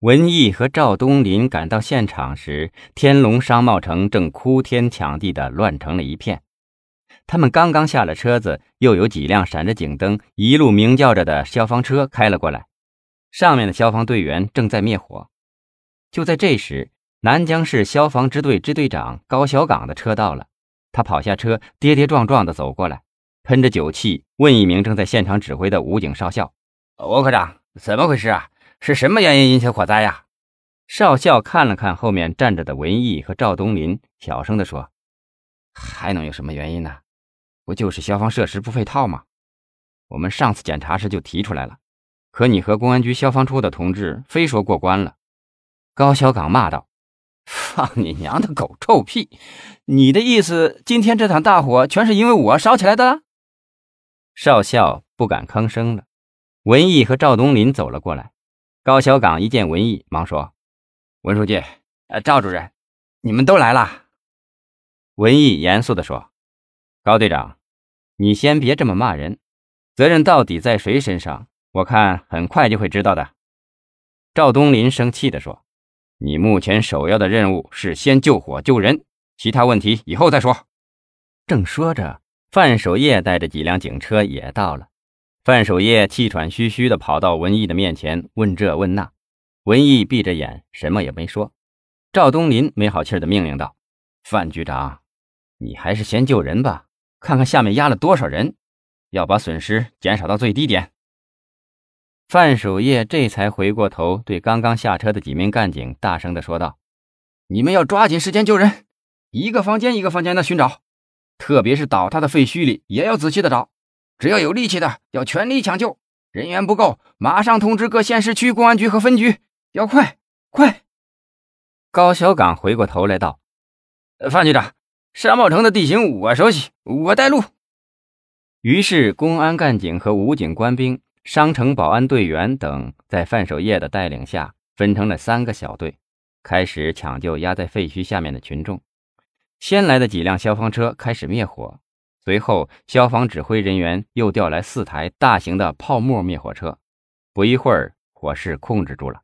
文艺和赵东林赶到现场时，天龙商贸城正哭天抢地的乱成了一片。他们刚刚下了车子，又有几辆闪着警灯、一路鸣叫着的消防车开了过来，上面的消防队员正在灭火。就在这时，南江市消防支队支队长高小岗的车到了，他跑下车，跌跌撞撞的走过来，喷着酒气，问一名正在现场指挥的武警少校：“王科长，怎么回事啊？”是什么原因引起火灾呀？少校看了看后面站着的文艺和赵东林，小声地说：“还能有什么原因呢？不就是消防设施不配套吗？我们上次检查时就提出来了，可你和公安局消防处的同志非说过关了。”高小岗骂道：“放你娘的狗臭屁！你的意思，今天这场大火全是因为我烧起来的？”少校不敢吭声了。文艺和赵东林走了过来。高小岗一见文艺，忙说：“文书记，呃，赵主任，你们都来了。”文艺严肃地说：“高队长，你先别这么骂人，责任到底在谁身上？我看很快就会知道的。”赵东林生气地说：“你目前首要的任务是先救火救人，其他问题以后再说。”正说着，范守业带着几辆警车也到了。范守业气喘吁吁地跑到文艺的面前，问这问那。文艺闭着眼，什么也没说。赵东林没好气地命令道：“范局长，你还是先救人吧，看看下面压了多少人，要把损失减少到最低点。”范守业这才回过头，对刚刚下车的几名干警大声地说道：“你们要抓紧时间救人，一个房间一个房间的寻找，特别是倒塌的废墟里，也要仔细的找。”只要有力气的，要全力抢救；人员不够，马上通知各县市区公安局和分局，要快快。高小岗回过头来道：“范局长，商贸城的地形我熟悉，我带路。”于是，公安干警和武警官兵、商城保安队员等，在范守业的带领下，分成了三个小队，开始抢救压在废墟下面的群众。先来的几辆消防车开始灭火。随后，消防指挥人员又调来四台大型的泡沫灭火车，不一会儿，火势控制住了。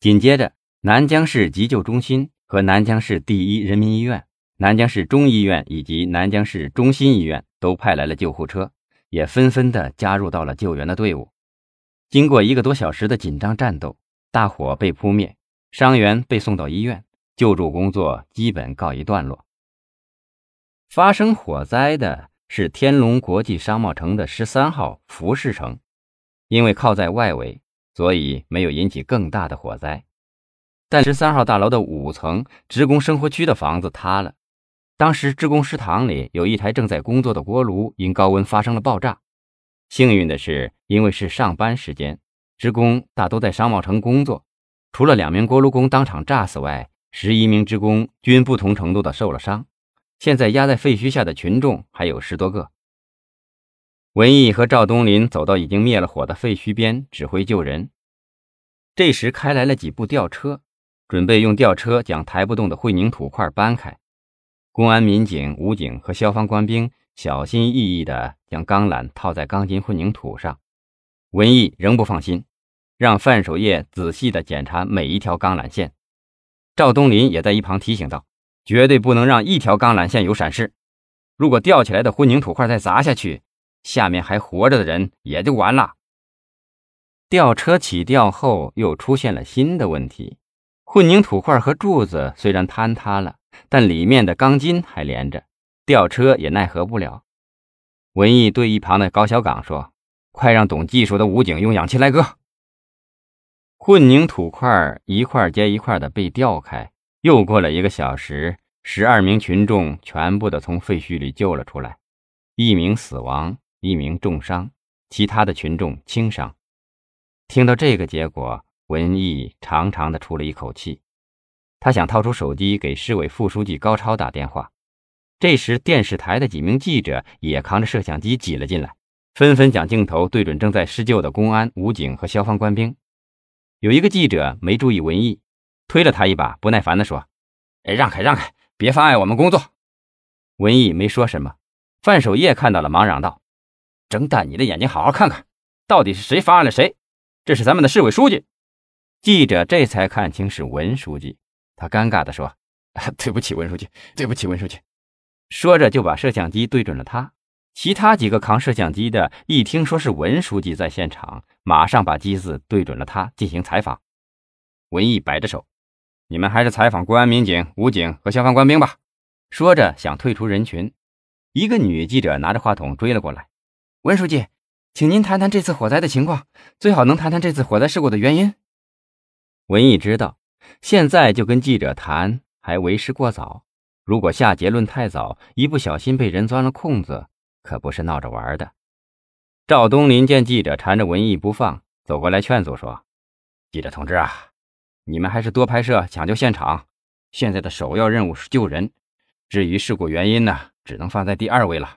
紧接着，南江市急救中心和南江市第一人民医院、南江市中医院以及南江市中心医院都派来了救护车，也纷纷的加入到了救援的队伍。经过一个多小时的紧张战斗，大火被扑灭，伤员被送到医院，救助工作基本告一段落。发生火灾的是天龙国际商贸城的十三号服饰城，因为靠在外围，所以没有引起更大的火灾。但十三号大楼的五层职工生活区的房子塌了，当时职工食堂里有一台正在工作的锅炉因高温发生了爆炸。幸运的是，因为是上班时间，职工大都在商贸城工作，除了两名锅炉工当场炸死外，十一名职工均不同程度的受了伤。现在压在废墟下的群众还有十多个。文艺和赵东林走到已经灭了火的废墟边，指挥救人。这时开来了几部吊车，准备用吊车将抬不动的混凝土块搬开。公安民警、武警和消防官兵小心翼翼地将钢缆套在钢筋混凝土上。文艺仍不放心，让范守业仔细地检查每一条钢缆线。赵东林也在一旁提醒道。绝对不能让一条钢缆线有闪失。如果吊起来的混凝土块再砸下去，下面还活着的人也就完了。吊车起吊后，又出现了新的问题：混凝土块和柱子虽然坍塌了，但里面的钢筋还连着，吊车也奈何不了。文艺对一旁的高小岗说：“快让懂技术的武警用氧气来割。”混凝土块一块接一块的被吊开。又过了一个小时，十二名群众全部的从废墟里救了出来，一名死亡，一名重伤，其他的群众轻伤。听到这个结果，文艺长长的出了一口气，他想掏出手机给市委副书记高超打电话。这时，电视台的几名记者也扛着摄像机挤了进来，纷纷将镜头对准正在施救的公安、武警和消防官兵。有一个记者没注意文艺。推了他一把，不耐烦地说：“哎，让开，让开，别妨碍我们工作。”文艺没说什么。范守业看到了，忙嚷道：“睁大你的眼睛，好好看看，到底是谁妨碍了谁？这是咱们的市委书记。”记者这才看清是文书记，他尴尬地说：“ 对不起，文书记，对不起，文书记。”说着就把摄像机对准了他。其他几个扛摄像机的，一听说是文书记在现场，马上把机子对准了他进行采访。文艺摆着手：“你们还是采访公安民警、武警和消防官兵吧。”说着想退出人群。一个女记者拿着话筒追了过来：“文书记，请您谈谈这次火灾的情况，最好能谈谈这次火灾事故的原因。”文艺知道，现在就跟记者谈还为时过早，如果下结论太早，一不小心被人钻了空子。可不是闹着玩的。赵东林见记者缠着文艺不放，走过来劝阻说：“记者同志啊，你们还是多拍摄抢救现场。现在的首要任务是救人，至于事故原因呢，只能放在第二位了。”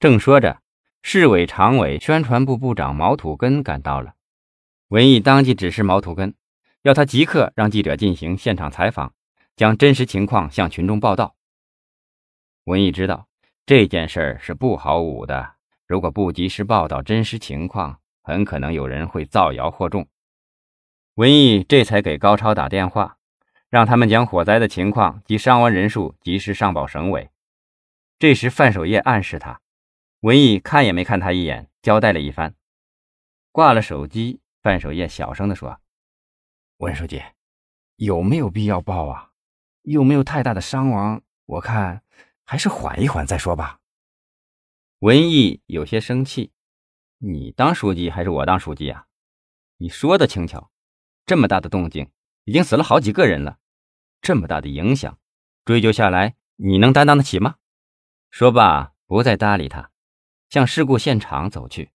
正说着，市委常委、宣传部部长毛土根赶到了。文艺当即指示毛土根，要他即刻让记者进行现场采访，将真实情况向群众报道。文艺知道。这件事儿是不好捂的，如果不及时报道真实情况，很可能有人会造谣惑众。文艺这才给高超打电话，让他们将火灾的情况及伤亡人数及时上报省委。这时范守业暗示他，文艺看也没看他一眼，交代了一番。挂了手机，范守业小声地说：“文书记，有没有必要报啊？有没有太大的伤亡？我看。”还是缓一缓再说吧。文艺有些生气：“你当书记还是我当书记啊？你说的轻巧，这么大的动静，已经死了好几个人了，这么大的影响，追究下来，你能担当得起吗？”说罢，不再搭理他，向事故现场走去。